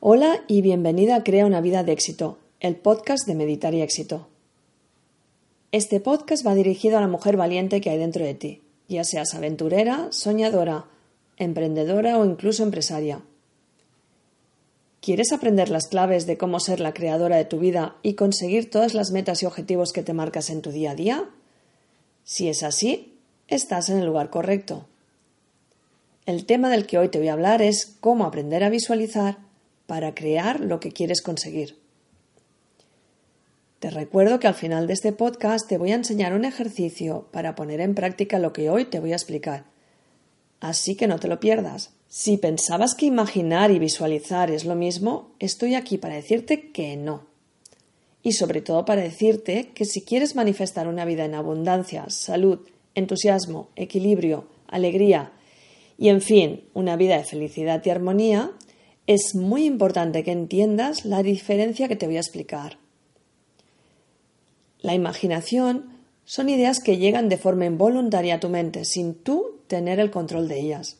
Hola y bienvenida a Crea una vida de éxito, el podcast de Meditar y Éxito. Este podcast va dirigido a la mujer valiente que hay dentro de ti, ya seas aventurera, soñadora, emprendedora o incluso empresaria. ¿Quieres aprender las claves de cómo ser la creadora de tu vida y conseguir todas las metas y objetivos que te marcas en tu día a día? Si es así, estás en el lugar correcto. El tema del que hoy te voy a hablar es cómo aprender a visualizar para crear lo que quieres conseguir. Te recuerdo que al final de este podcast te voy a enseñar un ejercicio para poner en práctica lo que hoy te voy a explicar. Así que no te lo pierdas. Si pensabas que imaginar y visualizar es lo mismo, estoy aquí para decirte que no. Y sobre todo para decirte que si quieres manifestar una vida en abundancia, salud, entusiasmo, equilibrio, alegría y, en fin, una vida de felicidad y armonía, es muy importante que entiendas la diferencia que te voy a explicar. La imaginación son ideas que llegan de forma involuntaria a tu mente sin tú tener el control de ellas.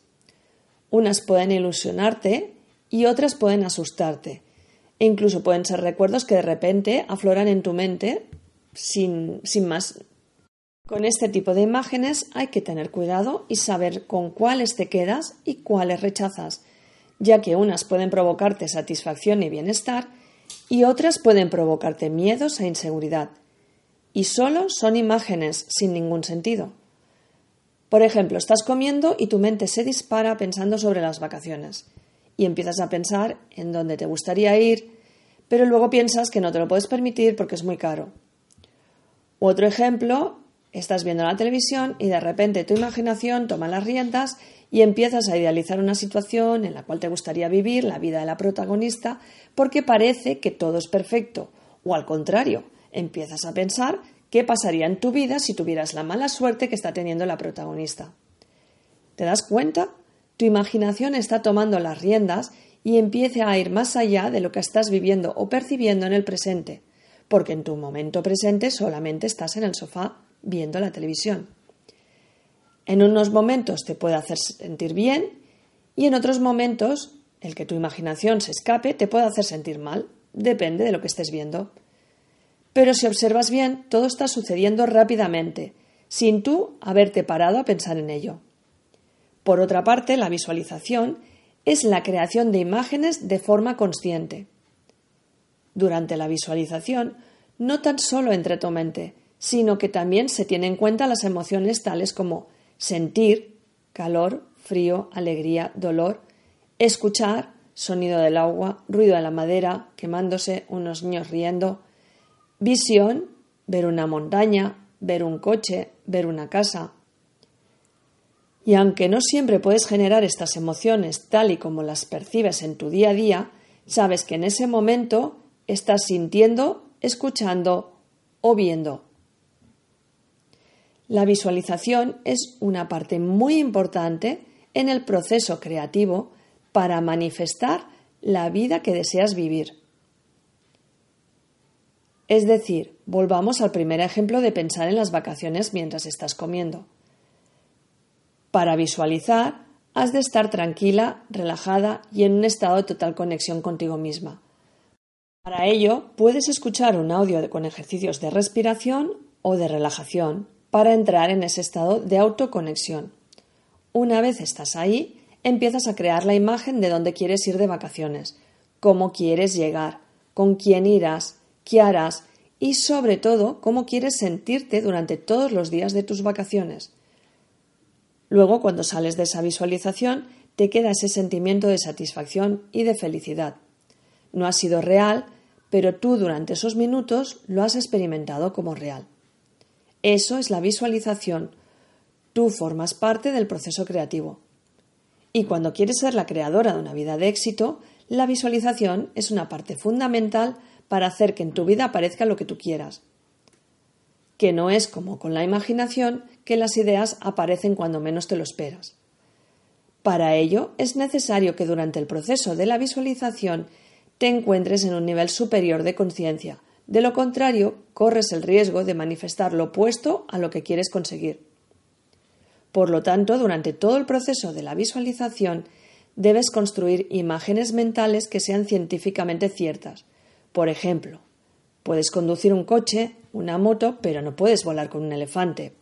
Unas pueden ilusionarte y otras pueden asustarte. E incluso pueden ser recuerdos que de repente afloran en tu mente sin, sin más. Con este tipo de imágenes hay que tener cuidado y saber con cuáles te quedas y cuáles rechazas ya que unas pueden provocarte satisfacción y bienestar y otras pueden provocarte miedos e inseguridad. Y solo son imágenes sin ningún sentido. Por ejemplo, estás comiendo y tu mente se dispara pensando sobre las vacaciones y empiezas a pensar en dónde te gustaría ir, pero luego piensas que no te lo puedes permitir porque es muy caro. Otro ejemplo, estás viendo la televisión y de repente tu imaginación toma las riendas y empiezas a idealizar una situación en la cual te gustaría vivir la vida de la protagonista porque parece que todo es perfecto, o al contrario, empiezas a pensar qué pasaría en tu vida si tuvieras la mala suerte que está teniendo la protagonista. ¿Te das cuenta? Tu imaginación está tomando las riendas y empieza a ir más allá de lo que estás viviendo o percibiendo en el presente, porque en tu momento presente solamente estás en el sofá viendo la televisión. En unos momentos te puede hacer sentir bien y en otros momentos el que tu imaginación se escape te puede hacer sentir mal. Depende de lo que estés viendo. Pero si observas bien, todo está sucediendo rápidamente, sin tú haberte parado a pensar en ello. Por otra parte, la visualización es la creación de imágenes de forma consciente. Durante la visualización, no tan solo entre tu mente, sino que también se tienen en cuenta las emociones tales como sentir calor, frío, alegría, dolor, escuchar sonido del agua, ruido de la madera, quemándose, unos niños riendo, visión, ver una montaña, ver un coche, ver una casa. Y aunque no siempre puedes generar estas emociones tal y como las percibes en tu día a día, sabes que en ese momento estás sintiendo, escuchando o viendo. La visualización es una parte muy importante en el proceso creativo para manifestar la vida que deseas vivir. Es decir, volvamos al primer ejemplo de pensar en las vacaciones mientras estás comiendo. Para visualizar, has de estar tranquila, relajada y en un estado de total conexión contigo misma. Para ello, puedes escuchar un audio con ejercicios de respiración o de relajación para entrar en ese estado de autoconexión. Una vez estás ahí, empiezas a crear la imagen de dónde quieres ir de vacaciones, cómo quieres llegar, con quién irás, qué harás y sobre todo cómo quieres sentirte durante todos los días de tus vacaciones. Luego, cuando sales de esa visualización, te queda ese sentimiento de satisfacción y de felicidad. No ha sido real, pero tú durante esos minutos lo has experimentado como real. Eso es la visualización. Tú formas parte del proceso creativo. Y cuando quieres ser la creadora de una vida de éxito, la visualización es una parte fundamental para hacer que en tu vida aparezca lo que tú quieras. Que no es como con la imaginación que las ideas aparecen cuando menos te lo esperas. Para ello es necesario que durante el proceso de la visualización te encuentres en un nivel superior de conciencia. De lo contrario, corres el riesgo de manifestar lo opuesto a lo que quieres conseguir. Por lo tanto, durante todo el proceso de la visualización debes construir imágenes mentales que sean científicamente ciertas. Por ejemplo, puedes conducir un coche, una moto, pero no puedes volar con un elefante.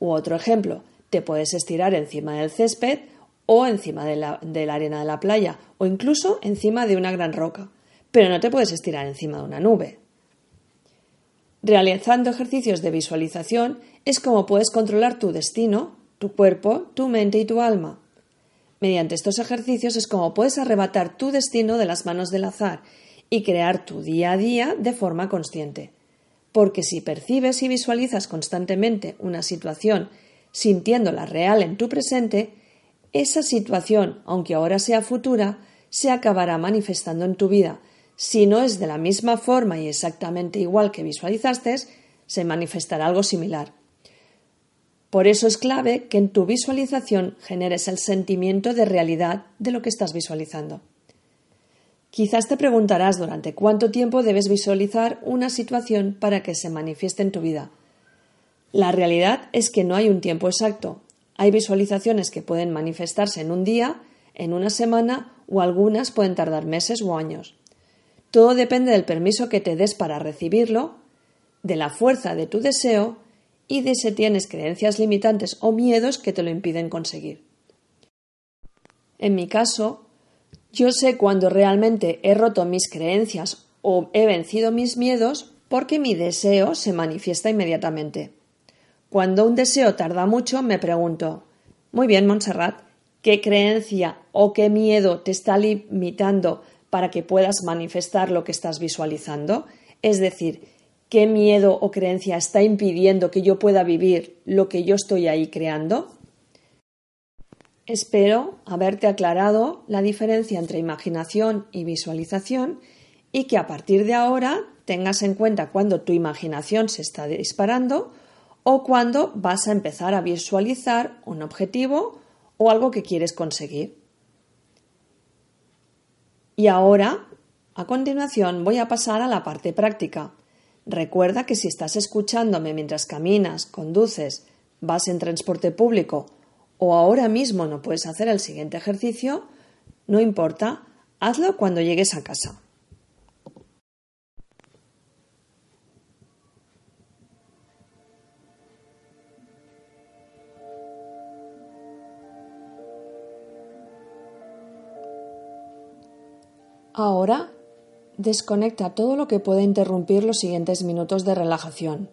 U otro ejemplo, te puedes estirar encima del césped o encima de la, de la arena de la playa o incluso encima de una gran roca, pero no te puedes estirar encima de una nube. Realizando ejercicios de visualización es como puedes controlar tu destino tu cuerpo, tu mente y tu alma. Mediante estos ejercicios es como puedes arrebatar tu destino de las manos del azar y crear tu día a día de forma consciente. Porque si percibes y visualizas constantemente una situación sintiéndola real en tu presente, esa situación, aunque ahora sea futura, se acabará manifestando en tu vida. Si no es de la misma forma y exactamente igual que visualizaste, se manifestará algo similar. Por eso es clave que en tu visualización generes el sentimiento de realidad de lo que estás visualizando. Quizás te preguntarás durante cuánto tiempo debes visualizar una situación para que se manifieste en tu vida. La realidad es que no hay un tiempo exacto. Hay visualizaciones que pueden manifestarse en un día, en una semana o algunas pueden tardar meses o años. Todo depende del permiso que te des para recibirlo, de la fuerza de tu deseo y de si tienes creencias limitantes o miedos que te lo impiden conseguir. En mi caso, yo sé cuando realmente he roto mis creencias o he vencido mis miedos porque mi deseo se manifiesta inmediatamente. Cuando un deseo tarda mucho, me pregunto, muy bien, Montserrat, ¿qué creencia o qué miedo te está limitando para que puedas manifestar lo que estás visualizando? Es decir, qué miedo o creencia está impidiendo que yo pueda vivir lo que yo estoy ahí creando? Espero haberte aclarado la diferencia entre imaginación y visualización y que a partir de ahora tengas en cuenta cuando tu imaginación se está disparando o cuando vas a empezar a visualizar un objetivo o algo que quieres conseguir. Y ahora, a continuación, voy a pasar a la parte práctica Recuerda que si estás escuchándome mientras caminas, conduces, vas en transporte público o ahora mismo no puedes hacer el siguiente ejercicio, no importa, hazlo cuando llegues a casa. Ahora Desconecta todo lo que pueda interrumpir los siguientes minutos de relajación.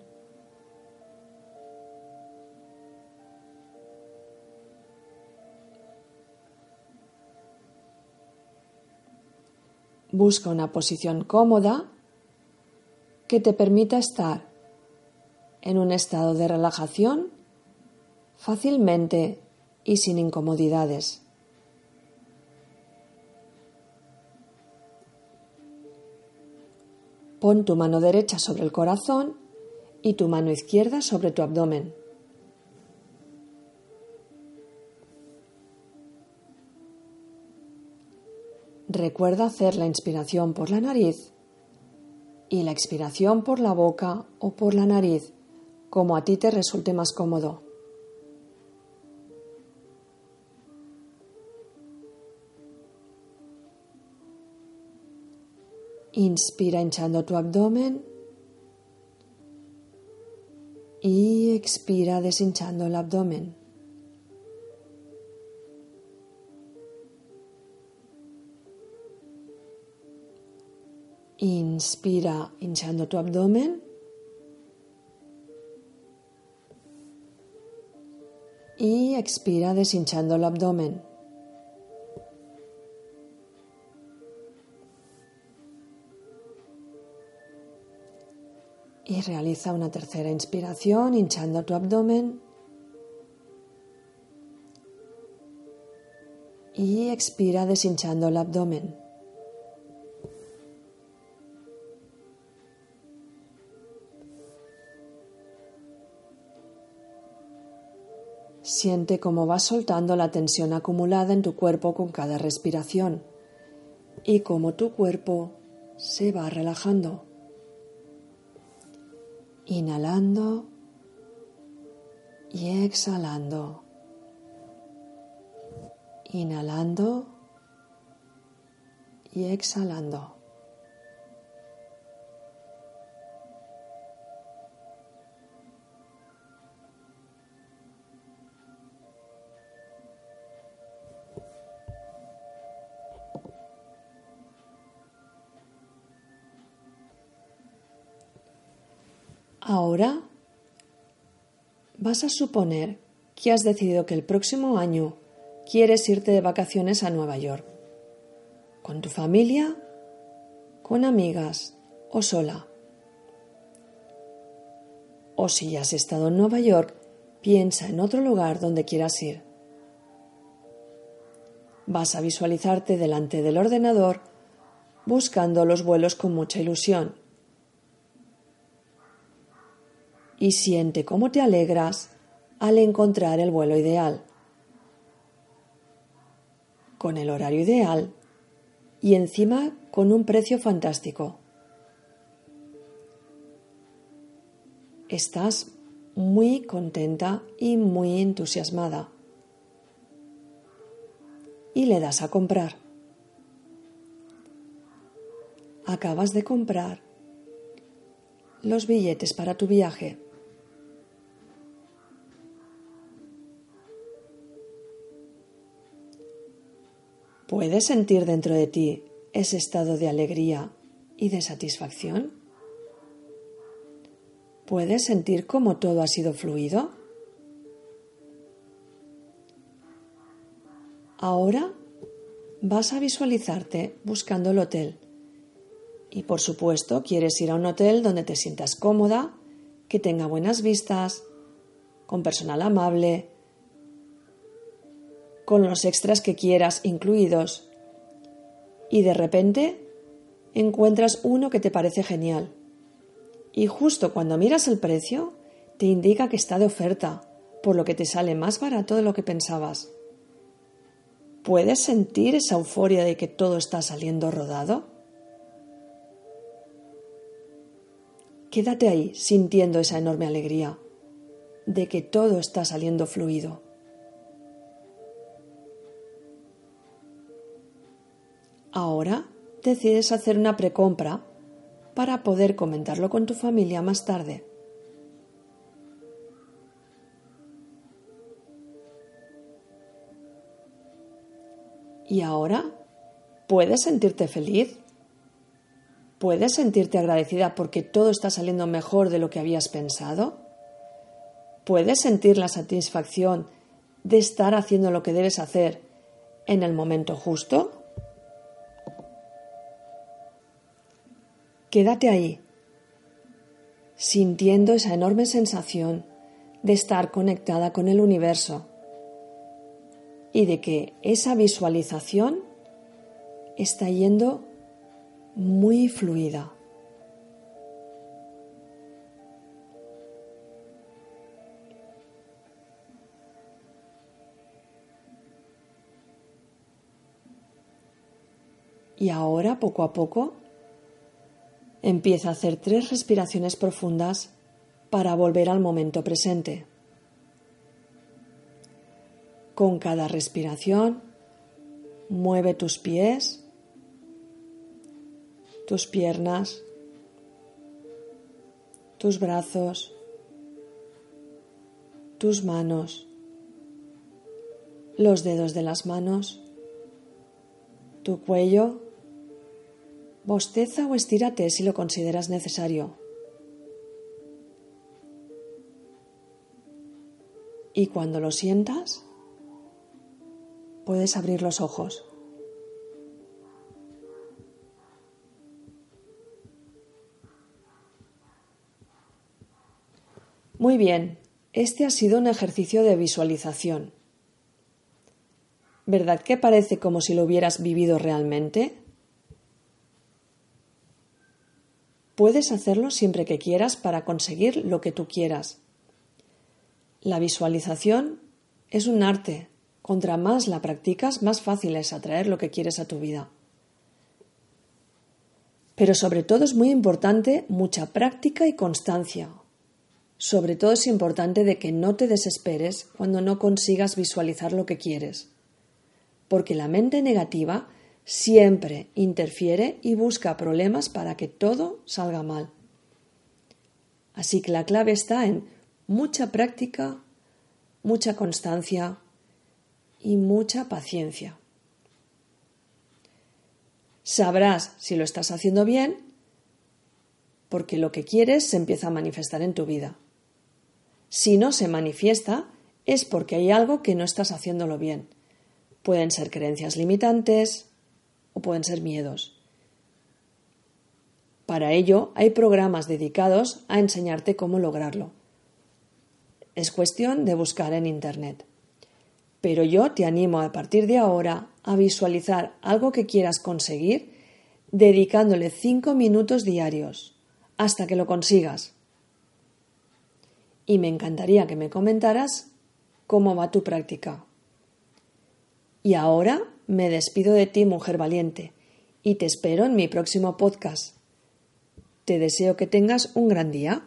Busca una posición cómoda que te permita estar en un estado de relajación fácilmente y sin incomodidades. Pon tu mano derecha sobre el corazón y tu mano izquierda sobre tu abdomen. Recuerda hacer la inspiración por la nariz y la expiración por la boca o por la nariz, como a ti te resulte más cómodo. Inspira hinchando tu abdomen y expira deshinchando el abdomen. Inspira hinchando tu abdomen. Y expira deshinchando el abdomen. Realiza una tercera inspiración hinchando tu abdomen. y expira deshinchando el abdomen. Siente cómo vas soltando la tensión acumulada en tu cuerpo con cada respiración y cómo tu cuerpo se va relajando. Inhalando y exhalando. Inhalando y exhalando. Vas a suponer que has decidido que el próximo año quieres irte de vacaciones a Nueva York. ¿Con tu familia? ¿Con amigas? ¿O sola? O si ya has estado en Nueva York, piensa en otro lugar donde quieras ir. Vas a visualizarte delante del ordenador buscando los vuelos con mucha ilusión y siente cómo te alegras al encontrar el vuelo ideal, con el horario ideal y encima con un precio fantástico. Estás muy contenta y muy entusiasmada. Y le das a comprar. Acabas de comprar los billetes para tu viaje. ¿Puedes sentir dentro de ti ese estado de alegría y de satisfacción? ¿Puedes sentir cómo todo ha sido fluido? Ahora vas a visualizarte buscando el hotel. Y por supuesto quieres ir a un hotel donde te sientas cómoda, que tenga buenas vistas, con personal amable, con los extras que quieras incluidos y de repente encuentras uno que te parece genial. Y justo cuando miras el precio, te indica que está de oferta, por lo que te sale más barato de lo que pensabas. ¿Puedes sentir esa euforia de que todo está saliendo rodado? Quédate ahí sintiendo esa enorme alegría de que todo está saliendo fluido. Ahora decides hacer una precompra para poder comentarlo con tu familia más tarde. ¿Y ahora? ¿Puedes sentirte feliz? ¿Puedes sentirte agradecida porque todo está saliendo mejor de lo que habías pensado? ¿Puedes sentir la satisfacción de estar haciendo lo que debes hacer en el momento justo? Quédate ahí, sintiendo esa enorme sensación de estar conectada con el universo y de que esa visualización está yendo muy fluida. Y ahora, poco a poco, Empieza a hacer tres respiraciones profundas para volver al momento presente. Con cada respiración, mueve tus pies, tus piernas, tus brazos, tus manos, los dedos de las manos, tu cuello Bosteza o estírate si lo consideras necesario. Y cuando lo sientas, puedes abrir los ojos. Muy bien, este ha sido un ejercicio de visualización. ¿Verdad que parece como si lo hubieras vivido realmente? Puedes hacerlo siempre que quieras para conseguir lo que tú quieras. La visualización es un arte. Contra más la practicas, más fácil es atraer lo que quieres a tu vida. Pero sobre todo es muy importante mucha práctica y constancia. Sobre todo es importante de que no te desesperes cuando no consigas visualizar lo que quieres. Porque la mente negativa siempre interfiere y busca problemas para que todo salga mal. Así que la clave está en mucha práctica, mucha constancia y mucha paciencia. Sabrás si lo estás haciendo bien porque lo que quieres se empieza a manifestar en tu vida. Si no se manifiesta es porque hay algo que no estás haciéndolo bien. Pueden ser creencias limitantes o pueden ser miedos. Para ello hay programas dedicados a enseñarte cómo lograrlo. Es cuestión de buscar en Internet. Pero yo te animo a partir de ahora a visualizar algo que quieras conseguir dedicándole cinco minutos diarios hasta que lo consigas. Y me encantaría que me comentaras cómo va tu práctica. Y ahora me despido de ti, mujer valiente, y te espero en mi próximo podcast. Te deseo que tengas un gran día.